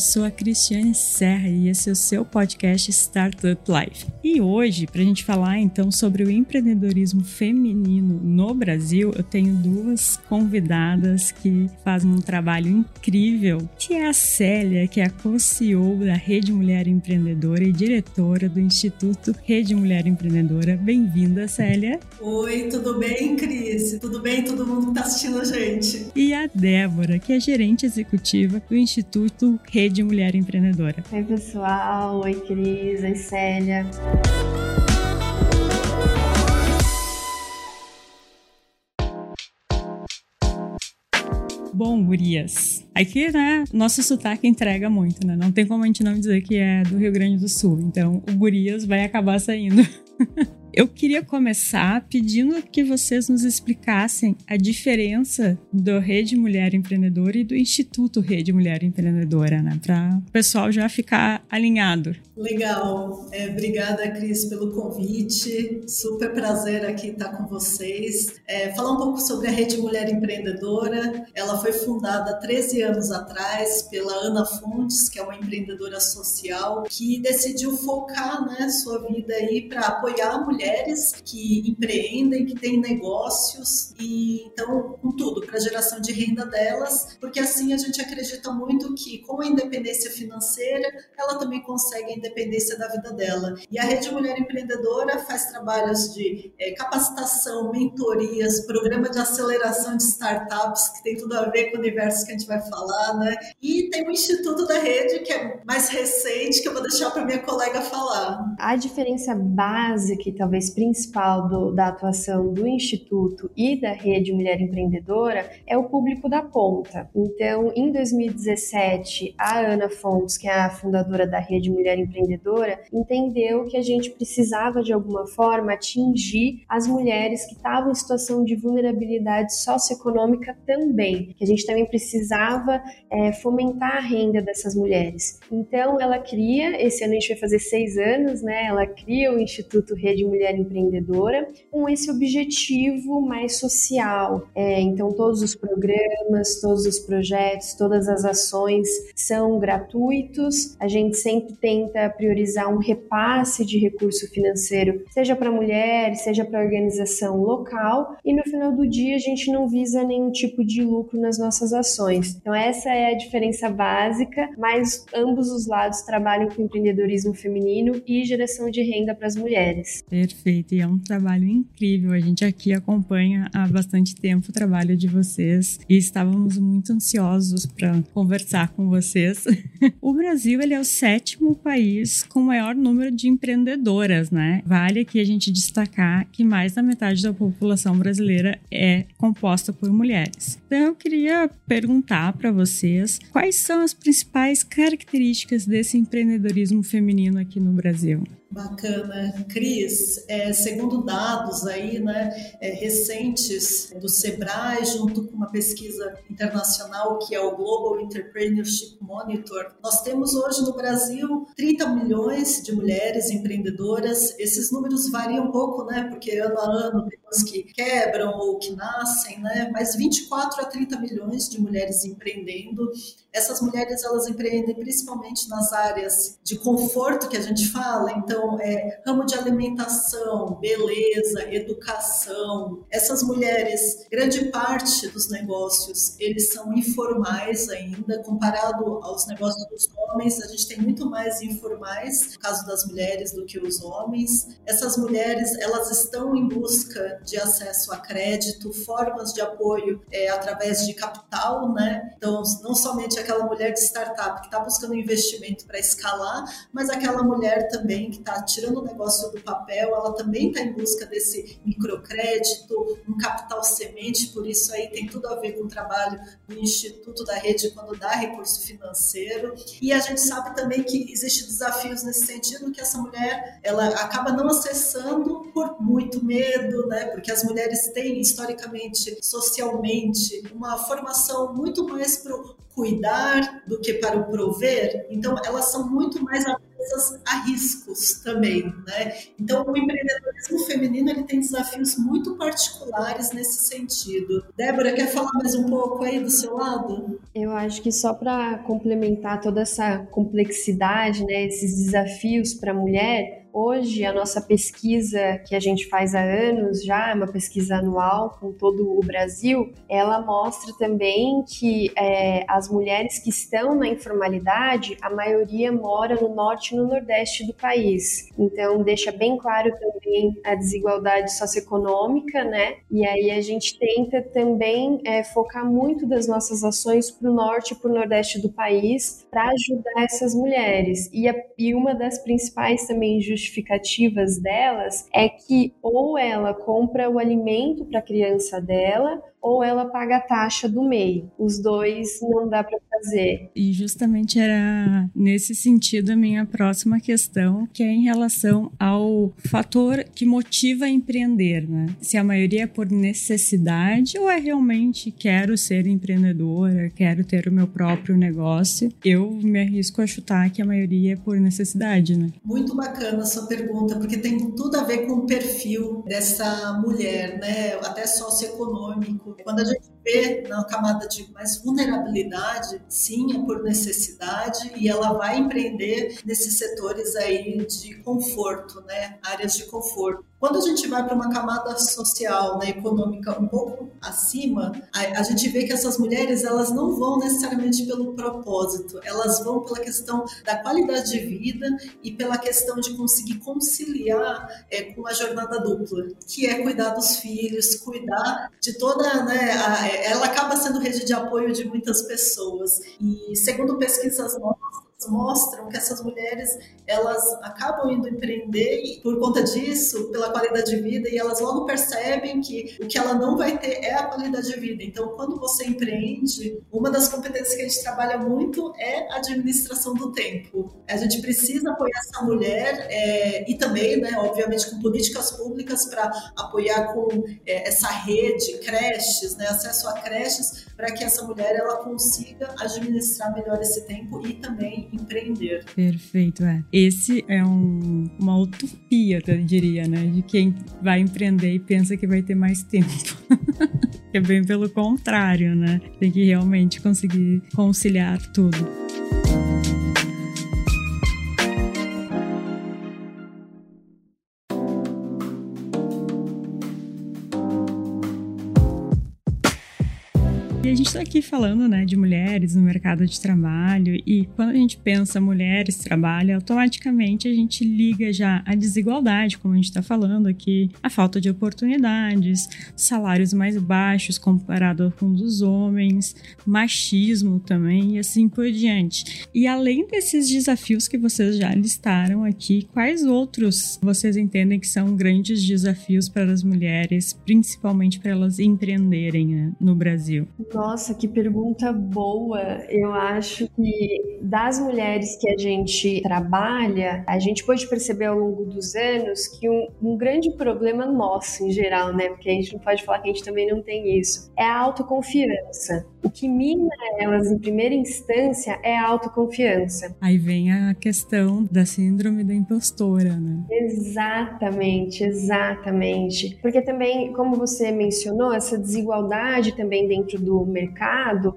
Sou a Cristiane Serra e esse é o seu podcast Startup Life. E hoje, para a gente falar então sobre o empreendedorismo feminino no Brasil, eu tenho duas convidadas que fazem um trabalho incrível, que é a Célia, que é a co-CEO da Rede Mulher Empreendedora e diretora do Instituto Rede Mulher Empreendedora. Bem-vinda, Célia. Oi, tudo bem, Cris? Tudo bem todo mundo que está assistindo a gente? E a Débora, que é gerente executiva do Instituto Instituto Rede Mulher Empreendedora. Oi, pessoal. Oi, Cris. Oi, Célia. Bom, gurias. Aqui, né, nosso sotaque entrega muito, né? Não tem como a gente não dizer que é do Rio Grande do Sul. Então, o gurias vai acabar saindo. Eu queria começar pedindo que vocês nos explicassem a diferença do Rede Mulher Empreendedora e do Instituto Rede Mulher Empreendedora, né? Para o pessoal já ficar alinhado. Legal. É, obrigada, Cris, pelo convite. Super prazer aqui estar com vocês. É, falar um pouco sobre a Rede Mulher Empreendedora. Ela foi fundada 13 anos atrás pela Ana Fontes, que é uma empreendedora social que decidiu focar né, sua vida aí para apoiar a mulher mulheres que empreendem, que têm negócios e então com tudo para geração de renda delas, porque assim a gente acredita muito que com a independência financeira ela também consegue a independência da vida dela. E a Rede Mulher Empreendedora faz trabalhos de é, capacitação, mentorias, programa de aceleração de startups que tem tudo a ver com o universo que a gente vai falar, né? E tem o Instituto da Rede que é mais recente que eu vou deixar para minha colega falar. A diferença básica e talvez principal do, da atuação do Instituto e da Rede Mulher Empreendedora é o público da ponta. Então, em 2017, a Ana Fontes, que é a fundadora da Rede Mulher Empreendedora, entendeu que a gente precisava, de alguma forma, atingir as mulheres que estavam em situação de vulnerabilidade socioeconômica também, que a gente também precisava é, fomentar a renda dessas mulheres. Então, ela cria, esse ano a gente vai fazer seis anos, né? Ela cria o Instituto Rede Mulher mulher empreendedora com esse objetivo mais social. É, então, todos os programas, todos os projetos, todas as ações são gratuitos. A gente sempre tenta priorizar um repasse de recurso financeiro, seja para mulher, seja para organização local, e no final do dia a gente não visa nenhum tipo de lucro nas nossas ações. Então, essa é a diferença básica, mas ambos os lados trabalham com empreendedorismo feminino e geração de renda para as mulheres. Perfeito, e é um trabalho incrível. A gente aqui acompanha há bastante tempo o trabalho de vocês e estávamos muito ansiosos para conversar com vocês. o Brasil ele é o sétimo país com maior número de empreendedoras, né? Vale aqui a gente destacar que mais da metade da população brasileira é composta por mulheres. Então eu queria perguntar para vocês quais são as principais características desse empreendedorismo feminino aqui no Brasil. Bacana, Cris. É, segundo dados aí, né, é, recentes do Sebrae, junto com uma pesquisa internacional que é o Global Entrepreneurship Monitor, nós temos hoje no Brasil 30 milhões de mulheres empreendedoras. Esses números variam um pouco, né, porque ano a ano tem umas que quebram ou que nascem, né, mas 24 a 30 milhões de mulheres empreendendo. Essas mulheres elas empreendem principalmente nas áreas de conforto que a gente fala, então então, é, ramo de alimentação, beleza, educação. Essas mulheres, grande parte dos negócios, eles são informais ainda, comparado aos negócios dos homens, a gente tem muito mais informais, no caso das mulheres, do que os homens. Essas mulheres, elas estão em busca de acesso a crédito, formas de apoio é, através de capital, né? Então, não somente aquela mulher de startup que está buscando investimento para escalar, mas aquela mulher também que está está tirando o negócio do papel, ela também está em busca desse microcrédito, um capital semente, por isso aí tem tudo a ver com o trabalho do Instituto da Rede quando dá recurso financeiro. E a gente sabe também que existe desafios nesse sentido que essa mulher ela acaba não acessando por muito medo, né? Porque as mulheres têm historicamente, socialmente, uma formação muito mais para o cuidar do que para o prover. Então, elas são muito mais avessas a riscos também, né? Então, o empreendedorismo feminino ele tem desafios muito particulares nesse sentido. Débora, quer falar mais um pouco aí do seu lado? Eu acho que só para complementar toda essa complexidade, né, esses desafios para a mulher, Hoje, a nossa pesquisa que a gente faz há anos já, é uma pesquisa anual com todo o Brasil, ela mostra também que é, as mulheres que estão na informalidade, a maioria mora no norte e no nordeste do país. Então, deixa bem claro também a desigualdade socioeconômica, né? E aí a gente tenta também é, focar muito das nossas ações para o norte e para o nordeste do país para ajudar essas mulheres. E, a, e uma das principais também justificativas delas é que ou ela compra o alimento para a criança dela ou ela paga a taxa do MEI. Os dois não dá para fazer. E justamente era nesse sentido a minha próxima questão, que é em relação ao fator que motiva a empreender, né? Se a maioria é por necessidade ou é realmente quero ser empreendedora, quero ter o meu próprio negócio. Eu me arrisco a chutar que a maioria é por necessidade, né? Muito bacana a sua pergunta, porque tem tudo a ver com o perfil dessa mulher, né? Até socioeconômico quando a gente vê na camada de mais vulnerabilidade, sim, é por necessidade e ela vai empreender nesses setores aí de conforto, né? Áreas de conforto. Quando a gente vai para uma camada social, né, econômica um pouco acima, a, a, gente vê que essas mulheres elas não vão necessariamente pelo propósito, elas vão pela questão da qualidade de vida e pela questão de conseguir conciliar é, com a jornada dupla, que é cuidar dos filhos, cuidar de toda, né, a, ela acaba sendo rede de apoio de muitas pessoas. E segundo pesquisas nossas, mostram que essas mulheres elas acabam indo empreender e por conta disso, pela qualidade de vida, e elas logo percebem que o que ela não vai ter é a qualidade de vida. Então, quando você empreende, uma das competências que a gente trabalha muito é a administração do tempo. A gente precisa apoiar essa mulher é, e também, né, obviamente, com políticas públicas para apoiar com é, essa rede, creches, né, acesso a creches, para que essa mulher ela consiga administrar melhor esse tempo e também empreender. Perfeito, é. Esse é um, uma utopia, eu diria, né? De quem vai empreender e pensa que vai ter mais tempo. é bem pelo contrário, né? Tem que realmente conseguir conciliar tudo. Gente está aqui falando, né, de mulheres no mercado de trabalho e quando a gente pensa mulheres trabalho, automaticamente a gente liga já a desigualdade, como a gente está falando aqui, a falta de oportunidades, salários mais baixos comparado com os homens, machismo também e assim por diante. E além desses desafios que vocês já listaram aqui, quais outros vocês entendem que são grandes desafios para as mulheres, principalmente para elas empreenderem né, no Brasil? Nossa, que pergunta boa. Eu acho que das mulheres que a gente trabalha, a gente pode perceber ao longo dos anos que um, um grande problema nosso, em geral, né? Porque a gente não pode falar que a gente também não tem isso, é a autoconfiança. O que mina elas em primeira instância é a autoconfiança. Aí vem a questão da síndrome da impostora, né? Exatamente, exatamente. Porque também, como você mencionou, essa desigualdade também dentro do mercado,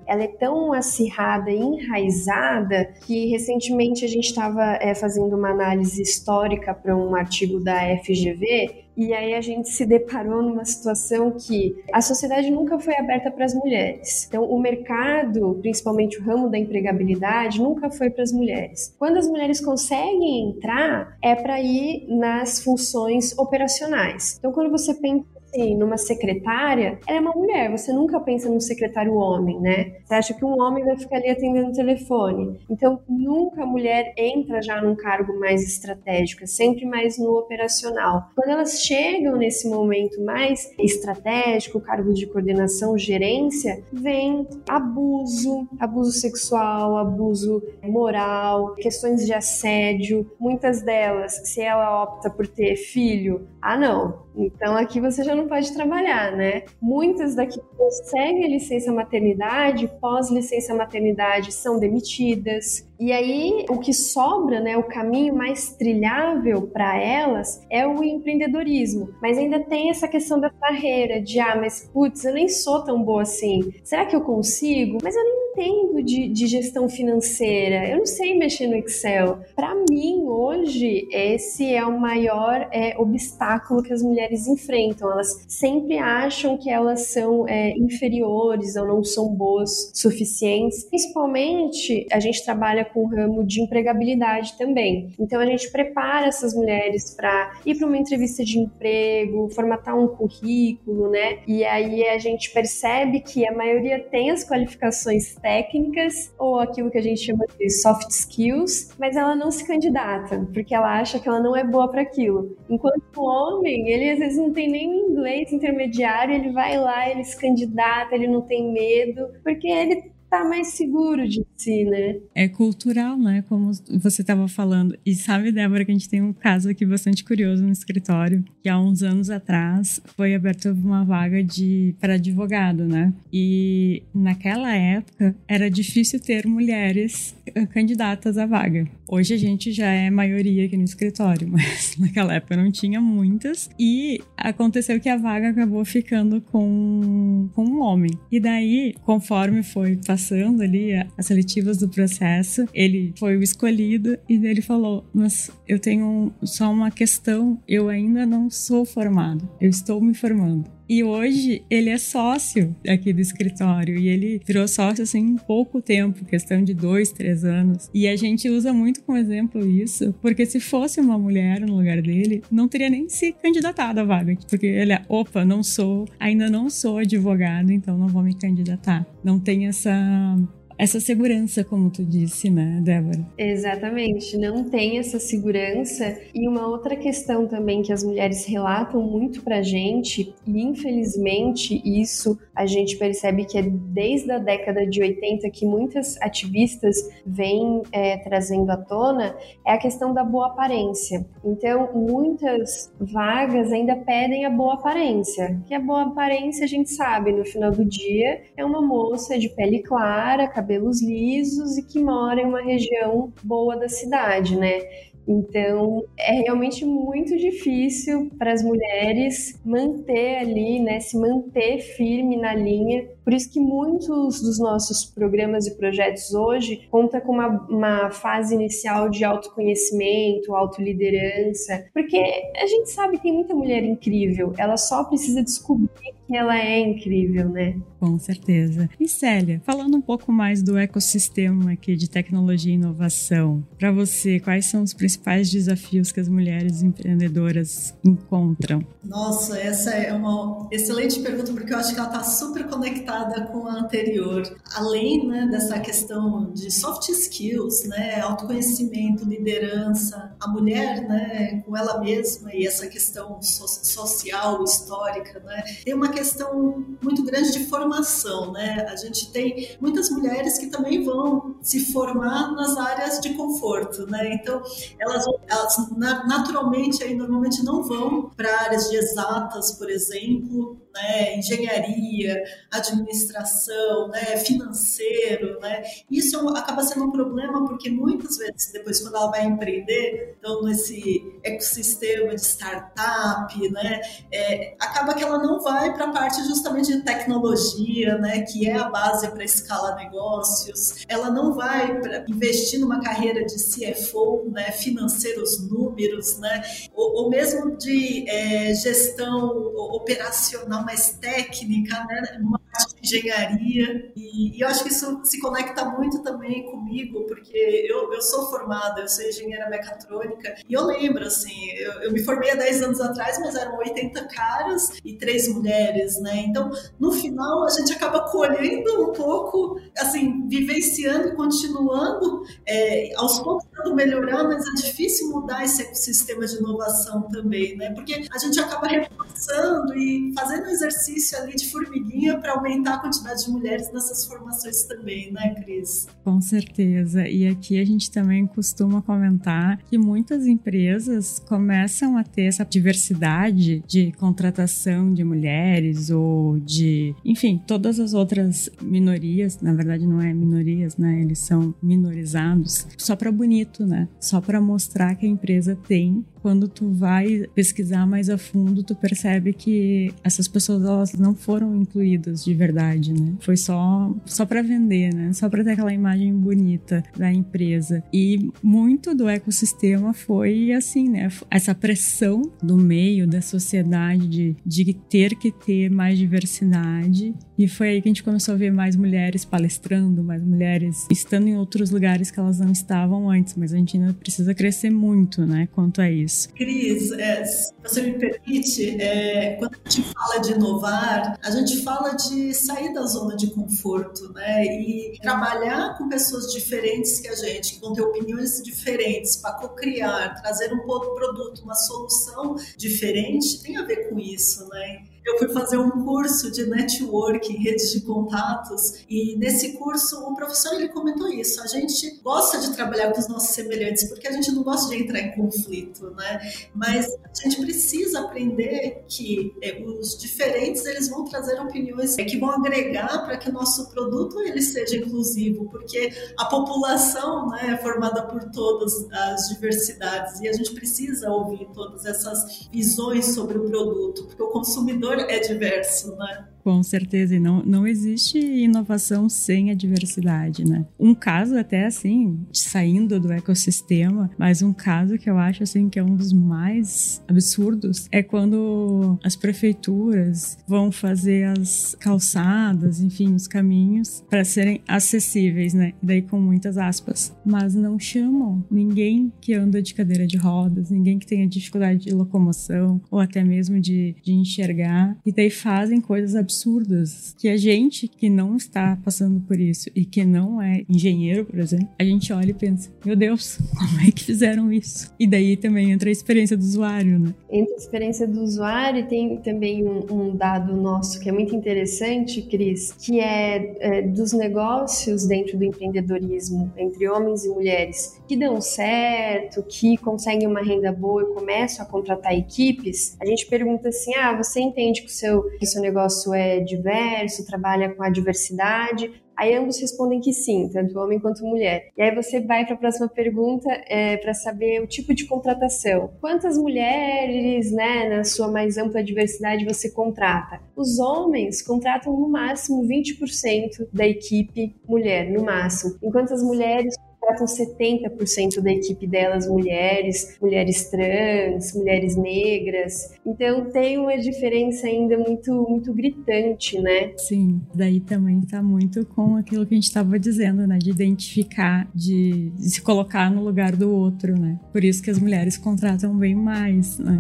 ela é tão acirrada e enraizada que recentemente a gente estava é, fazendo uma análise histórica para um artigo da FGV e aí a gente se deparou numa situação que a sociedade nunca foi aberta para as mulheres. Então, o mercado, principalmente o ramo da empregabilidade, nunca foi para as mulheres. Quando as mulheres conseguem entrar, é para ir nas funções operacionais. Então, quando você pensa assim numa secretária, ela é uma mulher. Você nunca pensa num secretário homem, né? Você acha que um homem vai ficar ali atendendo o telefone. Então, nunca a mulher entra já num cargo mais estratégico, é sempre mais no operacional. Quando elas chegam nesse momento mais estratégico, cargo de coordenação, gerência, vem abuso, abuso sexual, abuso moral, questões de assédio. Muitas delas, se ela opta por ter filho, ah, não, então aqui você já não pode trabalhar, né? Muitas daqui conseguem a licença maternidade, pós licença maternidade são demitidas. E aí o que sobra, né, o caminho mais trilhável para elas é o empreendedorismo. Mas ainda tem essa questão da barreira de ah, mas putz, eu nem sou tão boa assim. Será que eu consigo? Mas eu nem entendo de, de gestão financeira. Eu não sei mexer no Excel. Para mim hoje esse é o maior é, obstáculo que as mulheres mulheres enfrentam. Elas sempre acham que elas são é, inferiores ou não são boas suficientes. Principalmente, a gente trabalha com o ramo de empregabilidade também. Então, a gente prepara essas mulheres para ir para uma entrevista de emprego, formatar um currículo, né? E aí a gente percebe que a maioria tem as qualificações técnicas ou aquilo que a gente chama de soft skills, mas ela não se candidata, porque ela acha que ela não é boa para aquilo. Enquanto o homem, ele às vezes não tem nem inglês intermediário, ele vai lá, ele se candidata, ele não tem medo, porque ele tá mais seguro de si, né? É cultural, né? Como você estava falando. E sabe, Débora, que a gente tem um caso aqui bastante curioso no escritório, que há uns anos atrás foi aberta uma vaga de para advogado, né? E naquela época era difícil ter mulheres eh, candidatas à vaga. Hoje a gente já é maioria aqui no escritório, mas naquela época não tinha muitas. E aconteceu que a vaga acabou ficando com, com um homem. E daí, conforme foi passando ali as seletivas do processo, ele foi o escolhido e ele falou: Mas eu tenho só uma questão, eu ainda não sou formado, eu estou me formando. E hoje ele é sócio aqui do escritório e ele virou sócio assim em pouco tempo, questão de dois, três anos. E a gente usa muito como exemplo isso, porque se fosse uma mulher no lugar dele, não teria nem se candidatado à vaga, porque ele é, opa, não sou, ainda não sou advogado, então não vou me candidatar. Não tem essa essa segurança, como tu disse, né, Débora? Exatamente, não tem essa segurança. E uma outra questão também que as mulheres relatam muito pra gente, e infelizmente isso a gente percebe que é desde a década de 80 que muitas ativistas vêm é, trazendo à tona, é a questão da boa aparência. Então, muitas vagas ainda pedem a boa aparência, que a boa aparência a gente sabe, no final do dia, é uma moça de pele clara, cabelos lisos e que mora em uma região boa da cidade, né? Então, é realmente muito difícil para as mulheres manter ali, né, se manter firme na linha. Por isso que muitos dos nossos programas e projetos hoje conta com uma, uma fase inicial de autoconhecimento, autoliderança, porque a gente sabe que tem muita mulher incrível, ela só precisa descobrir que ela é incrível, né? Com certeza. E Célia, falando um pouco mais do ecossistema aqui de tecnologia e inovação, para você, quais são os principais desafios que as mulheres empreendedoras encontram? Nossa, essa é uma excelente pergunta, porque eu acho que ela está super conectada com a anterior. Além né, dessa questão de soft skills, né, autoconhecimento, liderança, a mulher né, com ela mesma e essa questão so social, histórica, né, tem uma questão muito grande de formação, né? A gente tem muitas mulheres que também vão se formar nas áreas de conforto, né? Então, elas, elas naturalmente aí normalmente não vão para áreas de exatas, por exemplo, né, engenharia, administração, né, financeiro, né, isso acaba sendo um problema porque muitas vezes depois quando ela vai empreender, então nesse ecossistema de startup, né, é, acaba que ela não vai para a parte justamente de tecnologia, né, que é a base para escalar negócios, ela não vai para investir numa carreira de CFO, né, financeiros números, né, ou, ou mesmo de é, gestão operacional mais técnica, né? Uma parte engenharia. E, e, eu acho que isso se conecta muito também comigo, porque eu, eu sou formada, eu sou engenheira mecatrônica, e eu lembro, assim, eu, eu, me formei há 10 anos atrás, mas eram 80 caras e três mulheres, né? Então, no final, a gente acaba colhendo um pouco, assim, vivenciando e continuando, é, aos poucos tentando melhorar, mas é difícil mudar esse ecossistema de inovação também, né? Porque a gente acaba reforçando e fazendo um exercício ali de formiguinha para aumentar a quantidade de mulheres nessas formações também, né, Cris? Com certeza. E aqui a gente também costuma comentar que muitas empresas começam a ter essa diversidade de contratação de mulheres ou de, enfim, todas as outras minorias, na verdade não é minorias, né? Eles são minorizados só para bonito, né? Só para mostrar que a empresa tem quando tu vai pesquisar mais a fundo, tu percebe que essas pessoas elas não foram incluídas de verdade, né? Foi só só para vender, né? Só para ter aquela imagem bonita da empresa. E muito do ecossistema foi assim, né? Essa pressão do meio da sociedade de, de ter que ter mais diversidade. E foi aí que a gente começou a ver mais mulheres palestrando, mais mulheres estando em outros lugares que elas não estavam antes, mas a gente ainda precisa crescer muito, né, quanto a isso isso. Cris, é, se você me permite, é, quando a gente fala de inovar, a gente fala de sair da zona de conforto, né? E trabalhar com pessoas diferentes que a gente, que vão ter opiniões diferentes, para co-criar, trazer um produto, uma solução diferente, tem a ver com isso, né? Eu fui fazer um curso de networking, redes de contatos, e nesse curso o professor ele comentou isso. A gente gosta de trabalhar com os nossos semelhantes porque a gente não gosta de entrar em conflito, né? Mas a gente precisa aprender que é, os diferentes eles vão trazer opiniões que vão agregar para que o nosso produto ele seja inclusivo, porque a população né, é formada por todas as diversidades e a gente precisa ouvir todas essas visões sobre o produto, porque o consumidor é diverso, né? Com certeza, e não, não existe inovação sem a diversidade, né? Um caso até assim, saindo do ecossistema, mas um caso que eu acho assim que é um dos mais absurdos é quando as prefeituras vão fazer as calçadas, enfim, os caminhos para serem acessíveis, né? Daí com muitas aspas, mas não chamam ninguém que anda de cadeira de rodas, ninguém que tenha dificuldade de locomoção ou até mesmo de, de enxergar, e daí fazem coisas absurdas absurdas que a gente que não está passando por isso e que não é engenheiro, por exemplo, a gente olha e pensa: meu Deus, como é que fizeram isso? E daí também entra a experiência do usuário, né? Entra a experiência do usuário, tem também um, um dado nosso que é muito interessante, Cris, que é, é dos negócios dentro do empreendedorismo entre homens e mulheres que dão certo, que conseguem uma renda boa e começam a contratar equipes. A gente pergunta assim: ah, você entende que o seu, que o seu negócio é diverso, trabalha com a diversidade? Aí ambos respondem que sim, tanto homem quanto mulher. E aí você vai para a próxima pergunta é, para saber o tipo de contratação. Quantas mulheres, né, na sua mais ampla diversidade, você contrata? Os homens contratam no máximo 20% da equipe mulher, no máximo, enquanto as mulheres contratam 70% da equipe delas mulheres, mulheres trans, mulheres negras. Então tem uma diferença ainda muito, muito gritante, né? Sim, daí também está muito com aquilo que a gente estava dizendo, né? De identificar, de, de se colocar no lugar do outro, né? Por isso que as mulheres contratam bem mais, né?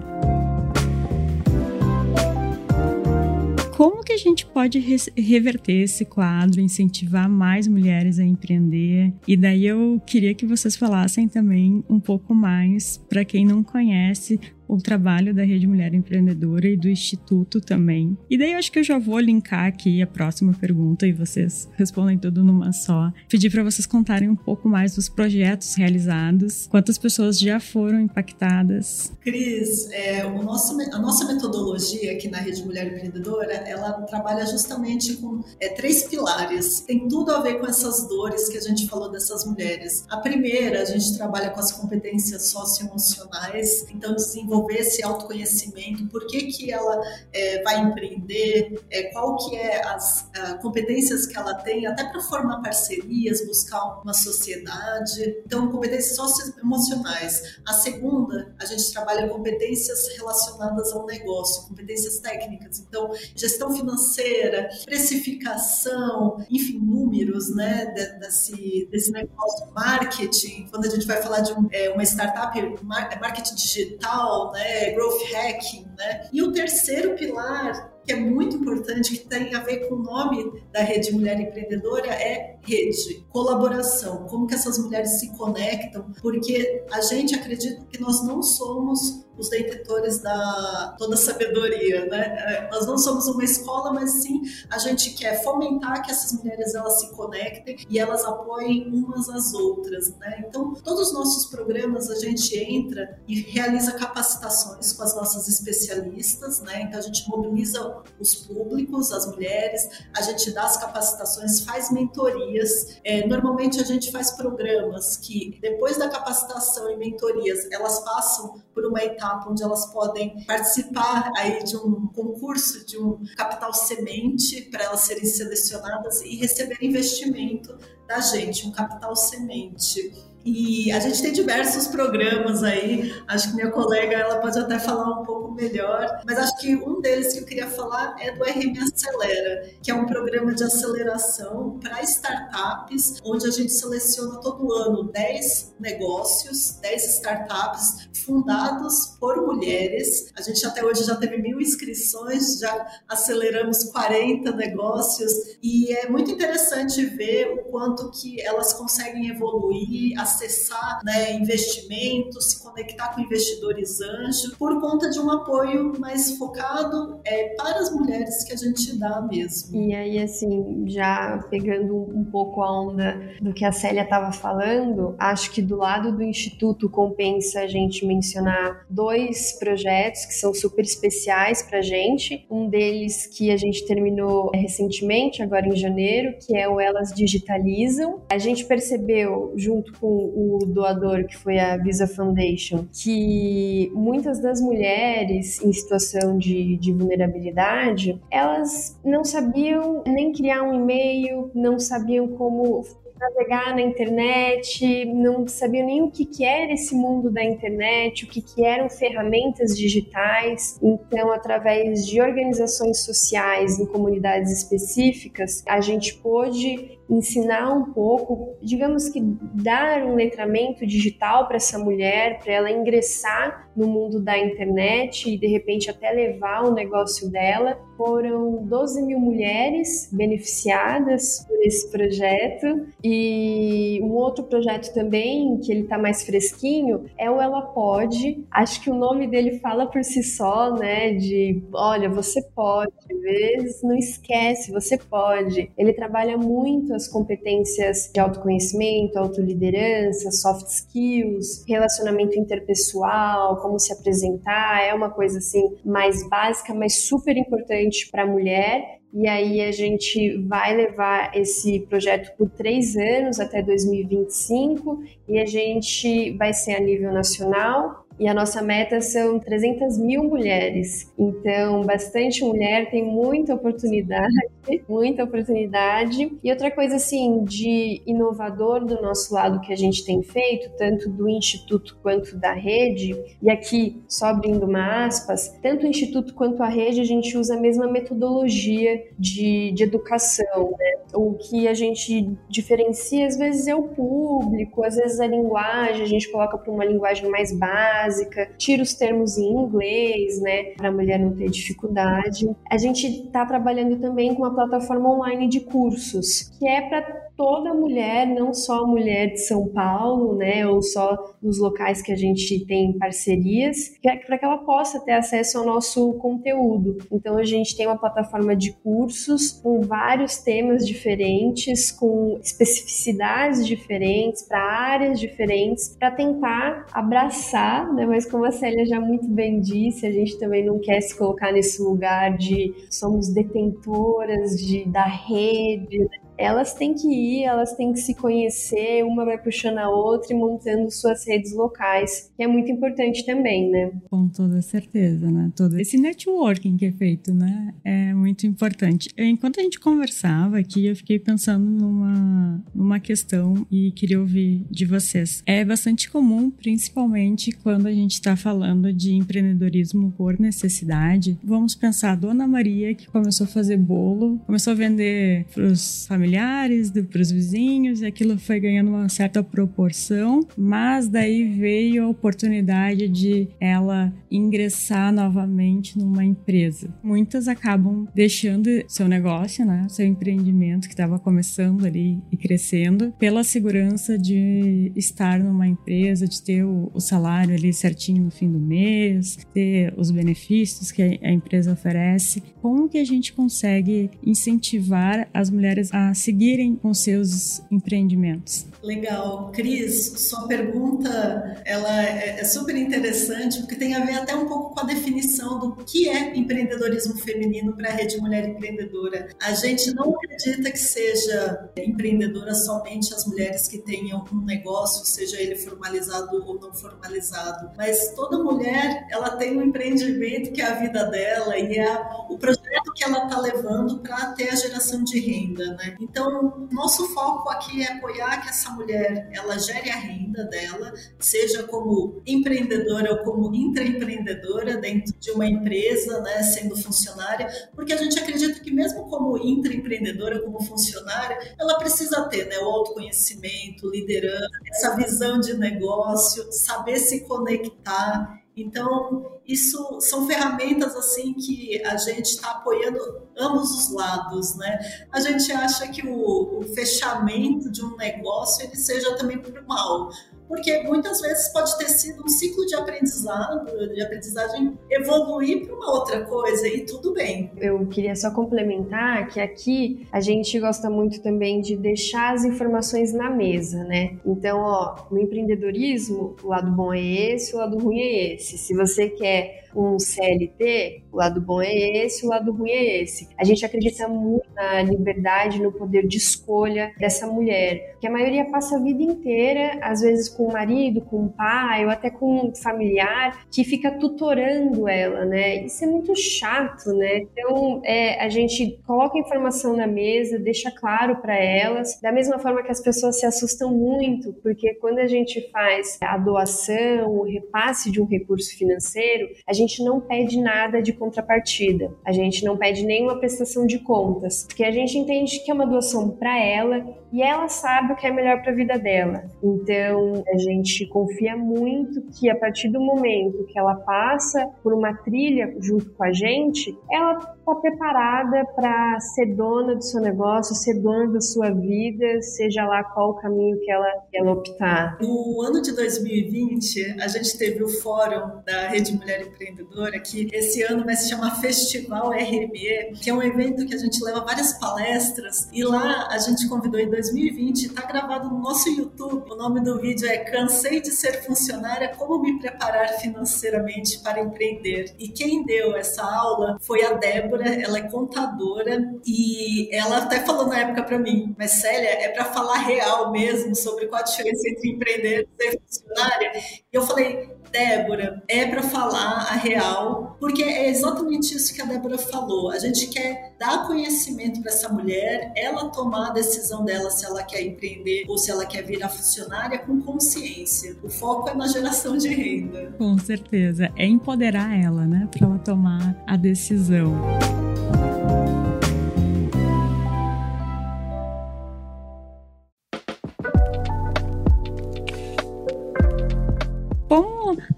Como que a gente pode reverter esse quadro, incentivar mais mulheres a empreender? E daí eu queria que vocês falassem também um pouco mais para quem não conhece o trabalho da Rede Mulher Empreendedora e do Instituto também. E daí eu acho que eu já vou linkar aqui a próxima pergunta e vocês respondem tudo numa só. Pedir para vocês contarem um pouco mais dos projetos realizados, quantas pessoas já foram impactadas. Cris, é, o nosso, a nossa metodologia aqui na Rede Mulher Empreendedora, ela trabalha justamente com é, três pilares. Tem tudo a ver com essas dores que a gente falou dessas mulheres. A primeira, a gente trabalha com as competências socioemocionais, então desenvolve desenvolver esse autoconhecimento, por que, que ela é, vai empreender, é, qual que é as competências que ela tem, até para formar parcerias, buscar uma sociedade. Então, competências socioemocionais. A segunda, a gente trabalha competências relacionadas ao negócio, competências técnicas. Então, gestão financeira, precificação, enfim, números, né, desse, desse negócio, marketing. Quando a gente vai falar de um, é, uma startup, marketing digital, né, growth hacking, né? E o terceiro pilar que é muito importante, que tem a ver com o nome da Rede Mulher Empreendedora, é rede, colaboração, como que essas mulheres se conectam, porque a gente acredita que nós não somos os detentores da toda sabedoria, né? É, nós não somos uma escola, mas sim a gente quer fomentar que essas mulheres elas se conectem e elas apoiem umas às outras, né? Então, todos os nossos programas a gente entra e realiza capacitações com as nossas especialistas, né? Então a gente mobiliza os públicos, as mulheres, a gente dá as capacitações, faz mentorias. É, normalmente a gente faz programas que depois da capacitação e mentorias elas passam por uma etapa onde elas podem participar aí de um concurso de um capital semente para elas serem selecionadas e receber investimento da gente, um capital semente. E a gente tem diversos programas aí, acho que minha colega ela pode até falar um pouco melhor, mas acho que um deles que eu queria falar é do RM Acelera, que é um programa de aceleração para startups, onde a gente seleciona todo ano 10 negócios, 10 startups fundados por mulheres. A gente até hoje já teve mil inscrições, já aceleramos 40 negócios. E é muito interessante ver o quanto que elas conseguem evoluir, acessar né, investimentos, se conectar com investidores anjos, por conta de um apoio mais focado é, para as mulheres que a gente dá mesmo. E aí, assim, já pegando um pouco a onda do que a Célia estava falando, acho que do lado do Instituto compensa a gente mencionar dois projetos que são super especiais para a gente. Um deles que a gente terminou recentemente, agora em janeiro, que é o Elas Digitalizam. A gente percebeu, junto com o doador, que foi a Visa Foundation, que muitas das mulheres em situação de, de vulnerabilidade, elas não sabiam nem criar um e-mail, não sabiam como navegar na internet, não sabiam nem o que, que era esse mundo da internet, o que, que eram ferramentas digitais. Então, através de organizações sociais em comunidades específicas, a gente pôde ensinar um pouco, digamos que dar um letramento digital para essa mulher, para ela ingressar no mundo da internet e de repente até levar o negócio dela. Foram 12 mil mulheres beneficiadas por esse projeto e um outro projeto também, que ele está mais fresquinho, é o Ela Pode. Acho que o nome dele fala por si só, né? De olha, você pode, vezes não esquece, você pode. Ele trabalha muito as competências de autoconhecimento, autoliderança, soft skills, relacionamento interpessoal, como se apresentar, é uma coisa assim mais básica, mas super importante para a mulher. E aí a gente vai levar esse projeto por três anos até 2025 e a gente vai ser a nível nacional e a nossa meta são 300 mil mulheres. Então, bastante mulher, tem muita oportunidade, muita oportunidade. E outra coisa, assim, de inovador do nosso lado que a gente tem feito, tanto do Instituto quanto da rede, e aqui, só abrindo uma aspas, tanto o Instituto quanto a rede, a gente usa a mesma metodologia de, de educação, né? O que a gente diferencia, às vezes, é o público, às vezes a linguagem, a gente coloca para uma linguagem mais básica, tira os termos em inglês, né, para a mulher não ter dificuldade. A gente está trabalhando também com uma plataforma online de cursos, que é para toda mulher, não só a mulher de São Paulo, né, ou só nos locais que a gente tem parcerias, é para que ela possa ter acesso ao nosso conteúdo. Então a gente tem uma plataforma de cursos com vários temas diferentes, com especificidades diferentes, para áreas diferentes, para tentar abraçar, né, mas como a Célia já muito bem disse, a gente também não quer se colocar nesse lugar de somos detentoras de, da rede? Elas têm que ir, elas têm que se conhecer, uma vai puxando a outra e montando suas redes locais, que é muito importante também, né? Com toda certeza, né? Todo esse networking que é feito, né? É muito importante. Enquanto a gente conversava aqui, eu fiquei pensando numa, numa questão e queria ouvir de vocês. É bastante comum, principalmente quando a gente está falando de empreendedorismo por necessidade. Vamos pensar a Dona Maria, que começou a fazer bolo, começou a vender para os familiares, para os vizinhos, e aquilo foi ganhando uma certa proporção, mas daí veio a oportunidade de ela ingressar novamente numa empresa. Muitas acabam deixando seu negócio, né, seu empreendimento que estava começando ali e crescendo, pela segurança de estar numa empresa, de ter o, o salário ali certinho no fim do mês, ter os benefícios que a empresa oferece. Como que a gente consegue incentivar as mulheres a seguirem com seus empreendimentos? Legal. Cris, sua pergunta ela é, é super interessante porque tem a ver até um pouco com a definição do que é empreendedorismo feminino para a Rede Mulher Empreendedora. A gente não acredita que seja empreendedora somente as mulheres que tenham um negócio, seja ele formalizado ou não formalizado, mas toda mulher ela tem um empreendimento que é a vida dela e é o projeto que ela está levando para ter a geração de renda, né? Então, nosso foco aqui é apoiar que essa mulher ela gere a renda dela, seja como empreendedora ou como intraempreendedora dentro de uma empresa, né, sendo funcionária, porque a gente acredita que mesmo como intraempreendedora, como funcionária, ela precisa ter né, o autoconhecimento, liderança, essa visão de negócio, saber se conectar. Então, isso são ferramentas assim que a gente está apoiando ambos os lados, né? A gente acha que o, o fechamento de um negócio ele seja também por mal, porque muitas vezes pode ter sido um ciclo de aprendizado, de aprendizagem evoluir para uma outra coisa e tudo bem. Eu queria só complementar que aqui a gente gosta muito também de deixar as informações na mesa, né? Então, ó, no empreendedorismo, o lado bom é esse, o lado ruim é esse. Se você quer um CLT, o lado bom é esse, o lado ruim é esse. A gente acredita muito na liberdade, no poder de escolha dessa mulher, que a maioria passa a vida inteira, às vezes com o marido, com o pai, ou até com um familiar, que fica tutorando ela, né? Isso é muito chato, né? Então, é, a gente coloca informação na mesa, deixa claro para elas, da mesma forma que as pessoas se assustam muito, porque quando a gente faz a doação, o repasse de um recurso financeiro, a gente não pede nada de contrapartida, a gente não pede nenhuma prestação de contas, porque a gente entende que é uma doação para ela e ela sabe o que é melhor para a vida dela. Então, a gente confia muito que a partir do momento que ela passa por uma trilha junto com a gente, ela está preparada para ser dona do seu negócio, ser dona da sua vida, seja lá qual o caminho que ela, que ela optar. No ano de 2020, a gente teve o fórum da Rede Mulher Empreendedora, que esse ano vai se chamar Festival RME, que é um evento que a gente leva várias palestras e lá a gente convidou em 2020, está gravado no nosso YouTube. O nome do vídeo é Cansei de ser funcionária, como me preparar financeiramente para empreender. E quem deu essa aula foi a Débora, ela é contadora e ela até falou na época para mim, mas Célia, é para falar real mesmo sobre qual a diferença entre empreender e ser funcionária. E eu falei, Débora, é para falar a real, porque é exatamente isso que a Débora falou. A gente quer dar conhecimento para essa mulher, ela tomar a decisão dela se ela quer empreender ou se ela quer virar funcionária com consciência. O foco é na geração de renda. Com certeza, é empoderar ela, né, para ela tomar a decisão.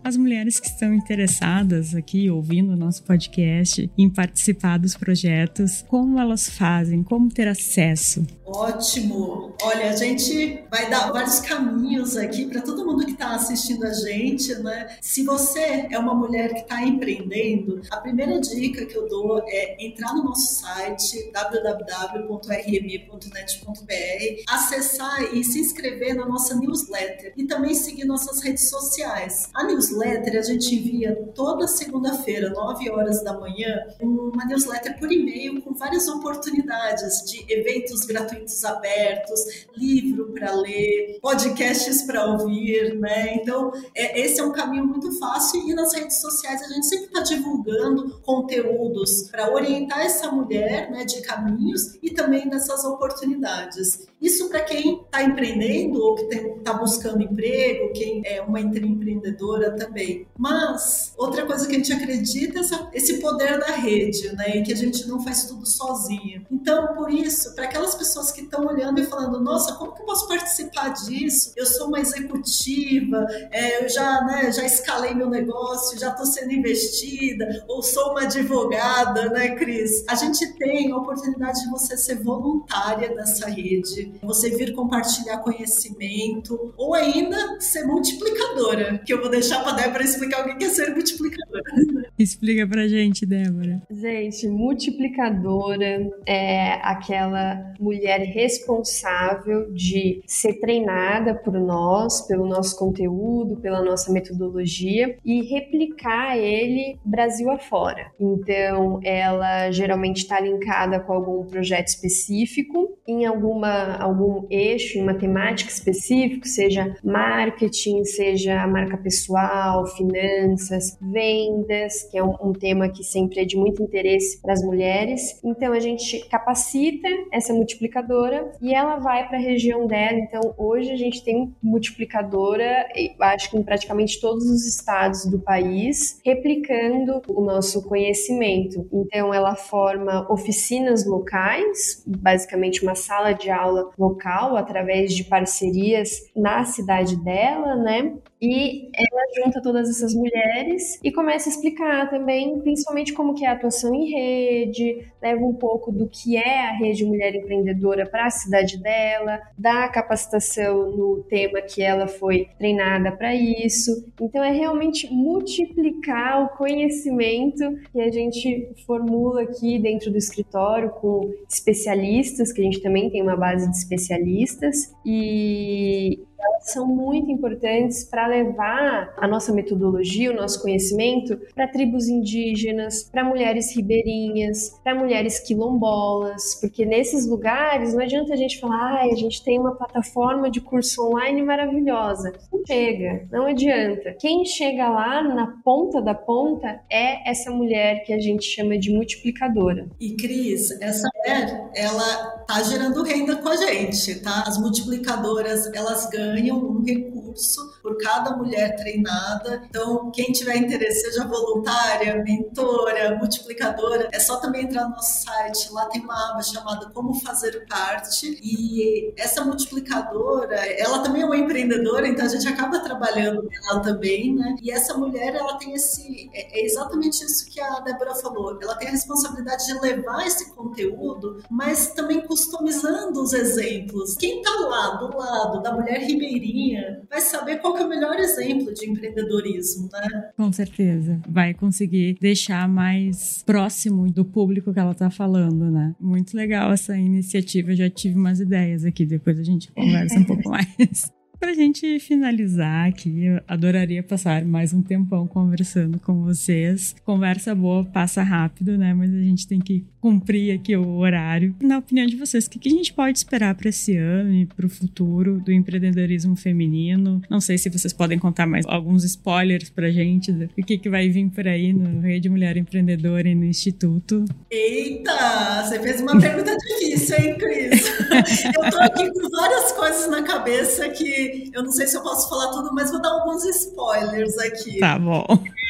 As mulheres que estão interessadas aqui, ouvindo o nosso podcast, em participar dos projetos, como elas fazem, como ter acesso? Ótimo! Olha, a gente vai dar vários caminhos aqui para todo mundo que está assistindo a gente, né? Se você é uma mulher que está empreendendo, a primeira dica que eu dou é entrar no nosso site www.rme.net.br, acessar e se inscrever na nossa newsletter e também seguir nossas redes sociais. A newsletter a gente envia toda segunda-feira, 9 horas da manhã, uma newsletter por e-mail com várias oportunidades de eventos gratuitos gratuitos abertos, livro para ler, podcasts para ouvir, né? Então, é, esse é um caminho muito fácil e nas redes sociais a gente sempre está divulgando conteúdos para orientar essa mulher, né, de caminhos e também dessas oportunidades. Isso para quem está empreendendo ou que está buscando emprego, quem é uma empreendedora também. Mas outra coisa que a gente acredita é esse poder da rede, né? E que a gente não faz tudo sozinho. Então, por isso, para aquelas pessoas que estão olhando e falando, nossa, como que eu posso participar disso? Eu sou uma executiva, é, eu já, né, já escalei meu negócio, já estou sendo investida, ou sou uma advogada, né, Cris? A gente tem a oportunidade de você ser voluntária dessa rede, você vir compartilhar conhecimento, ou ainda ser multiplicadora, que eu vou deixar para Débora explicar o que é ser multiplicadora. Explica pra gente, Débora. Gente, multiplicadora é aquela mulher responsável de ser treinada por nós, pelo nosso conteúdo, pela nossa metodologia e replicar ele Brasil afora. Então, ela geralmente está linkada com algum projeto específico, em alguma algum eixo, em uma temática específica, seja marketing, seja marca pessoal, finanças, vendas, que é um, um tema que sempre é de muito interesse para as mulheres. Então, a gente capacita essa multiplicadora e ela vai para a região dela. Então, hoje a gente tem multiplicadora, acho que em praticamente todos os estados do país, replicando o nosso conhecimento. Então, ela forma oficinas locais, basicamente uma sala de aula local, através de parcerias na cidade dela, né? E ela junta todas essas mulheres e começa a explicar também, principalmente como que é a atuação em rede, leva um pouco do que é a rede Mulher Empreendedora para a cidade dela, dá capacitação no tema que ela foi treinada para isso. Então é realmente multiplicar o conhecimento que a gente formula aqui dentro do escritório com especialistas, que a gente também tem uma base de especialistas e elas são muito importantes para levar a nossa metodologia, o nosso conhecimento para tribos indígenas, para mulheres ribeirinhas, para mulheres quilombolas, porque nesses lugares não adianta a gente falar, ah, a gente tem uma plataforma de curso online maravilhosa. Não chega, não adianta. Quem chega lá na ponta da ponta é essa mulher que a gente chama de multiplicadora. E Cris, essa mulher, ela tá gerando renda com a gente, tá? As multiplicadoras, elas ganham ganham um recurso por cada mulher treinada. Então, quem tiver interesse, seja voluntária, mentora, multiplicadora, é só também entrar no nosso site. Lá tem uma aba chamada Como Fazer Parte. E essa multiplicadora, ela também é uma empreendedora, então a gente acaba trabalhando ela também, né? E essa mulher, ela tem esse. É, é exatamente isso que a Débora falou. Ela tem a responsabilidade de levar esse conteúdo, mas também customizando os exemplos. Quem tá lá do lado da mulher ribeirinha vai saber qual é o melhor exemplo de empreendedorismo, né? Com certeza. Vai conseguir deixar mais próximo do público que ela está falando, né? Muito legal essa iniciativa. Já tive umas ideias aqui, depois a gente conversa um pouco mais. Pra gente finalizar aqui, eu adoraria passar mais um tempão conversando com vocês. Conversa boa passa rápido, né? Mas a gente tem que cumprir aqui o horário. Na opinião de vocês, o que a gente pode esperar para esse ano e para o futuro do empreendedorismo feminino? Não sei se vocês podem contar mais alguns spoilers pra gente do que, que vai vir por aí no Rede Mulher Empreendedora e no Instituto. Eita, você fez uma pergunta difícil, hein, Cris? eu tô aqui com várias coisas na cabeça que eu não sei se eu posso falar tudo, mas vou dar alguns spoilers aqui. Tá bom.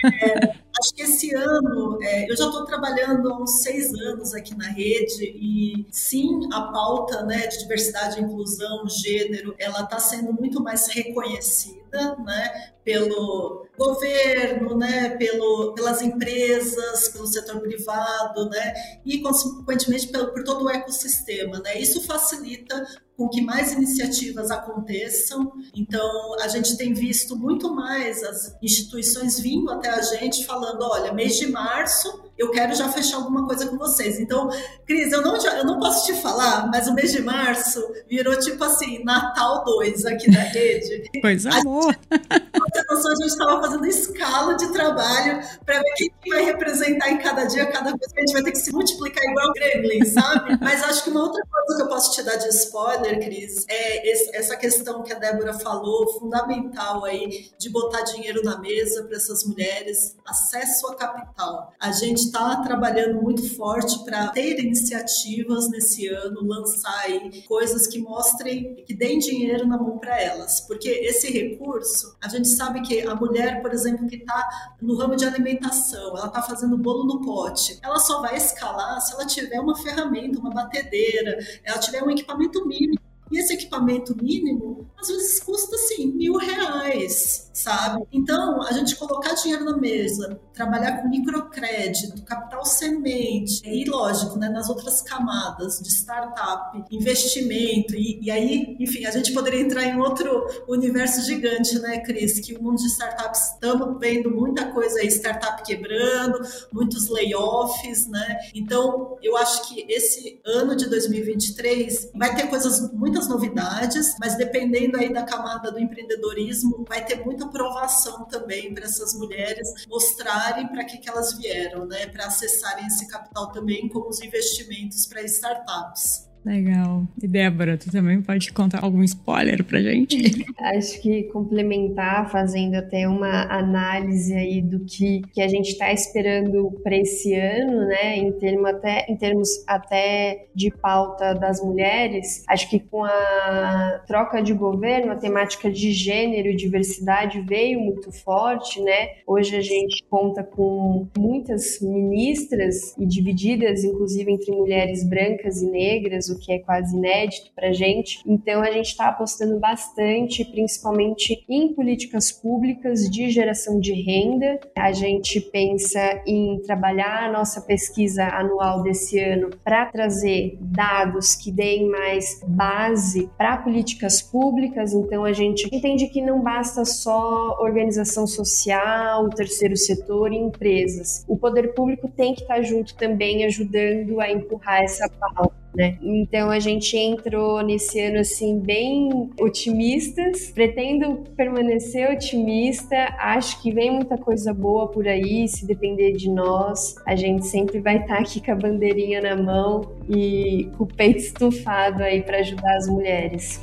É, acho que esse ano, é, eu já estou trabalhando há uns seis anos aqui na rede e sim, a pauta né, de diversidade, inclusão, gênero, ela está sendo muito mais reconhecida, né? pelo governo, né, pelo, pelas empresas, pelo setor privado, né, e consequentemente pelo, por todo o ecossistema, né. Isso facilita com que mais iniciativas aconteçam. Então, a gente tem visto muito mais as instituições vindo até a gente falando, olha, mês de março eu quero já fechar alguma coisa com vocês. Então, Cris, eu não, eu não posso te falar, mas o mês de março virou tipo assim, Natal 2 aqui na rede. Pois amor. A gente estava fazendo escala de trabalho para ver quem vai representar em cada dia, cada vez que a gente vai ter que se multiplicar igual o Gremlin, sabe? Mas acho que uma outra coisa que eu posso te dar de spoiler Cris, é essa questão que a Débora falou, fundamental aí, de botar dinheiro na mesa para essas mulheres, acesso a capital. A gente está trabalhando muito forte para ter iniciativas nesse ano, lançar aí coisas que mostrem, que deem dinheiro na mão para elas, porque esse recurso, a gente sabe que a mulher, por exemplo, que está no ramo de alimentação, ela está fazendo bolo no pote, ela só vai escalar se ela tiver uma ferramenta, uma batedeira, ela tiver um equipamento mínimo. E esse equipamento mínimo, às vezes custa assim, mil reais, sabe? Então, a gente colocar dinheiro na mesa, trabalhar com microcrédito, capital semente, e lógico, né, nas outras camadas de startup, investimento, e, e aí, enfim, a gente poderia entrar em outro universo gigante, né, Cris? Que o mundo de startups estamos vendo muita coisa aí, startup quebrando, muitos layoffs, né? Então, eu acho que esse ano de 2023 vai ter coisas muito muitas novidades, mas dependendo aí da camada do empreendedorismo, vai ter muita aprovação também para essas mulheres mostrarem para que, que elas vieram, né? Para acessarem esse capital também como os investimentos para startups. Legal. E Débora, tu também pode contar algum spoiler pra gente? Acho que complementar, fazendo até uma análise aí do que, que a gente está esperando para esse ano, né, em, termo até, em termos até de pauta das mulheres, acho que com a troca de governo, a temática de gênero e diversidade veio muito forte, né? Hoje a gente conta com muitas ministras e divididas, inclusive, entre mulheres brancas e negras, o que é quase inédito para gente. Então, a gente está apostando bastante, principalmente em políticas públicas de geração de renda. A gente pensa em trabalhar a nossa pesquisa anual desse ano para trazer dados que deem mais base para políticas públicas. Então, a gente entende que não basta só organização social, terceiro setor e empresas. O poder público tem que estar tá junto também, ajudando a empurrar essa pauta né? Então a gente entrou nesse ano assim bem otimistas, pretendo permanecer otimista, acho que vem muita coisa boa por aí, se depender de nós, a gente sempre vai estar aqui com a bandeirinha na mão e com o peito estufado aí para ajudar as mulheres.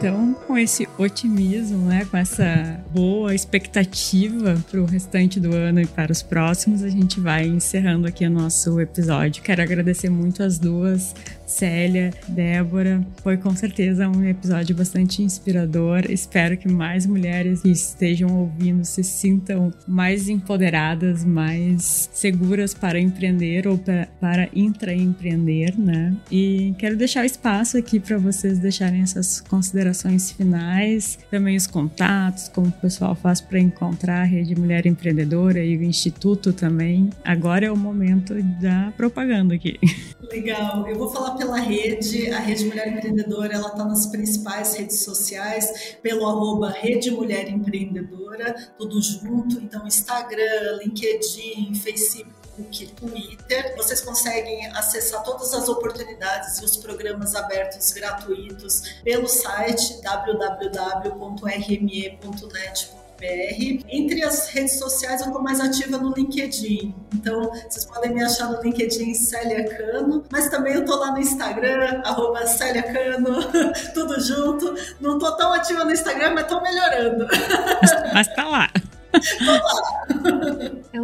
Então, com esse otimismo, né, com essa boa expectativa para o restante do ano e para os próximos, a gente vai encerrando aqui o nosso episódio. Quero agradecer muito as duas Célia, Débora. Foi com certeza um episódio bastante inspirador. Espero que mais mulheres que estejam ouvindo se sintam mais empoderadas, mais seguras para empreender ou para, para intraempreender, né? E quero deixar o espaço aqui para vocês deixarem essas considerações finais, também os contatos, como o pessoal faz para encontrar a Rede Mulher Empreendedora e o Instituto também. Agora é o momento da propaganda aqui. Legal. Eu vou falar pela rede, a Rede Mulher Empreendedora, ela está nas principais redes sociais, pelo arroba Rede Mulher Empreendedora, tudo junto. Então, Instagram, LinkedIn, Facebook, Twitter. Vocês conseguem acessar todas as oportunidades e os programas abertos gratuitos pelo site www.rme.net.br BR. Entre as redes sociais, eu estou mais ativa no LinkedIn. Então, vocês podem me achar no LinkedIn Célia Cano, mas também eu estou lá no Instagram, arroba Célia Cano, tudo junto. Não estou tão ativa no Instagram, mas estou melhorando. Mas, está lá. É um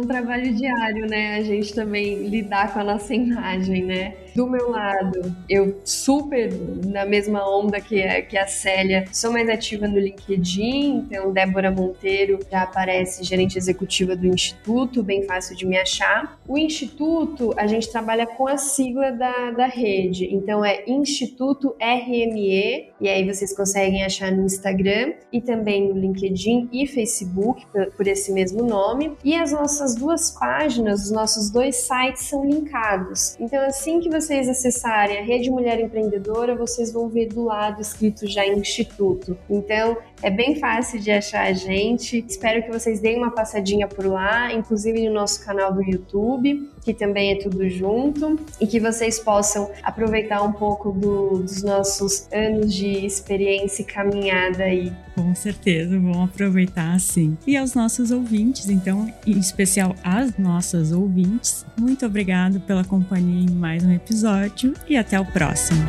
trabalho diário, né? A gente também lidar com a nossa imagem, né? Do meu lado, eu super na mesma onda que, a, que a Célia, sou mais ativa no LinkedIn, então Débora Monteiro já aparece gerente executiva do Instituto, bem fácil de me achar. O Instituto, a gente trabalha com a sigla da, da rede, então é Instituto RME, e aí vocês conseguem achar no Instagram e também no LinkedIn e Facebook por, por esse mesmo nome. E as nossas duas páginas, os nossos dois sites são linkados. Então, assim que você vocês acessarem a Rede Mulher Empreendedora, vocês vão ver do lado escrito já Instituto. Então, é bem fácil de achar a gente. Espero que vocês deem uma passadinha por lá, inclusive no nosso canal do YouTube, que também é tudo junto, e que vocês possam aproveitar um pouco do, dos nossos anos de experiência e caminhada aí. Com certeza, vão aproveitar sim. E aos nossos ouvintes, então, em especial às nossas ouvintes, muito obrigado pela companhia em mais um episódio e até o próximo.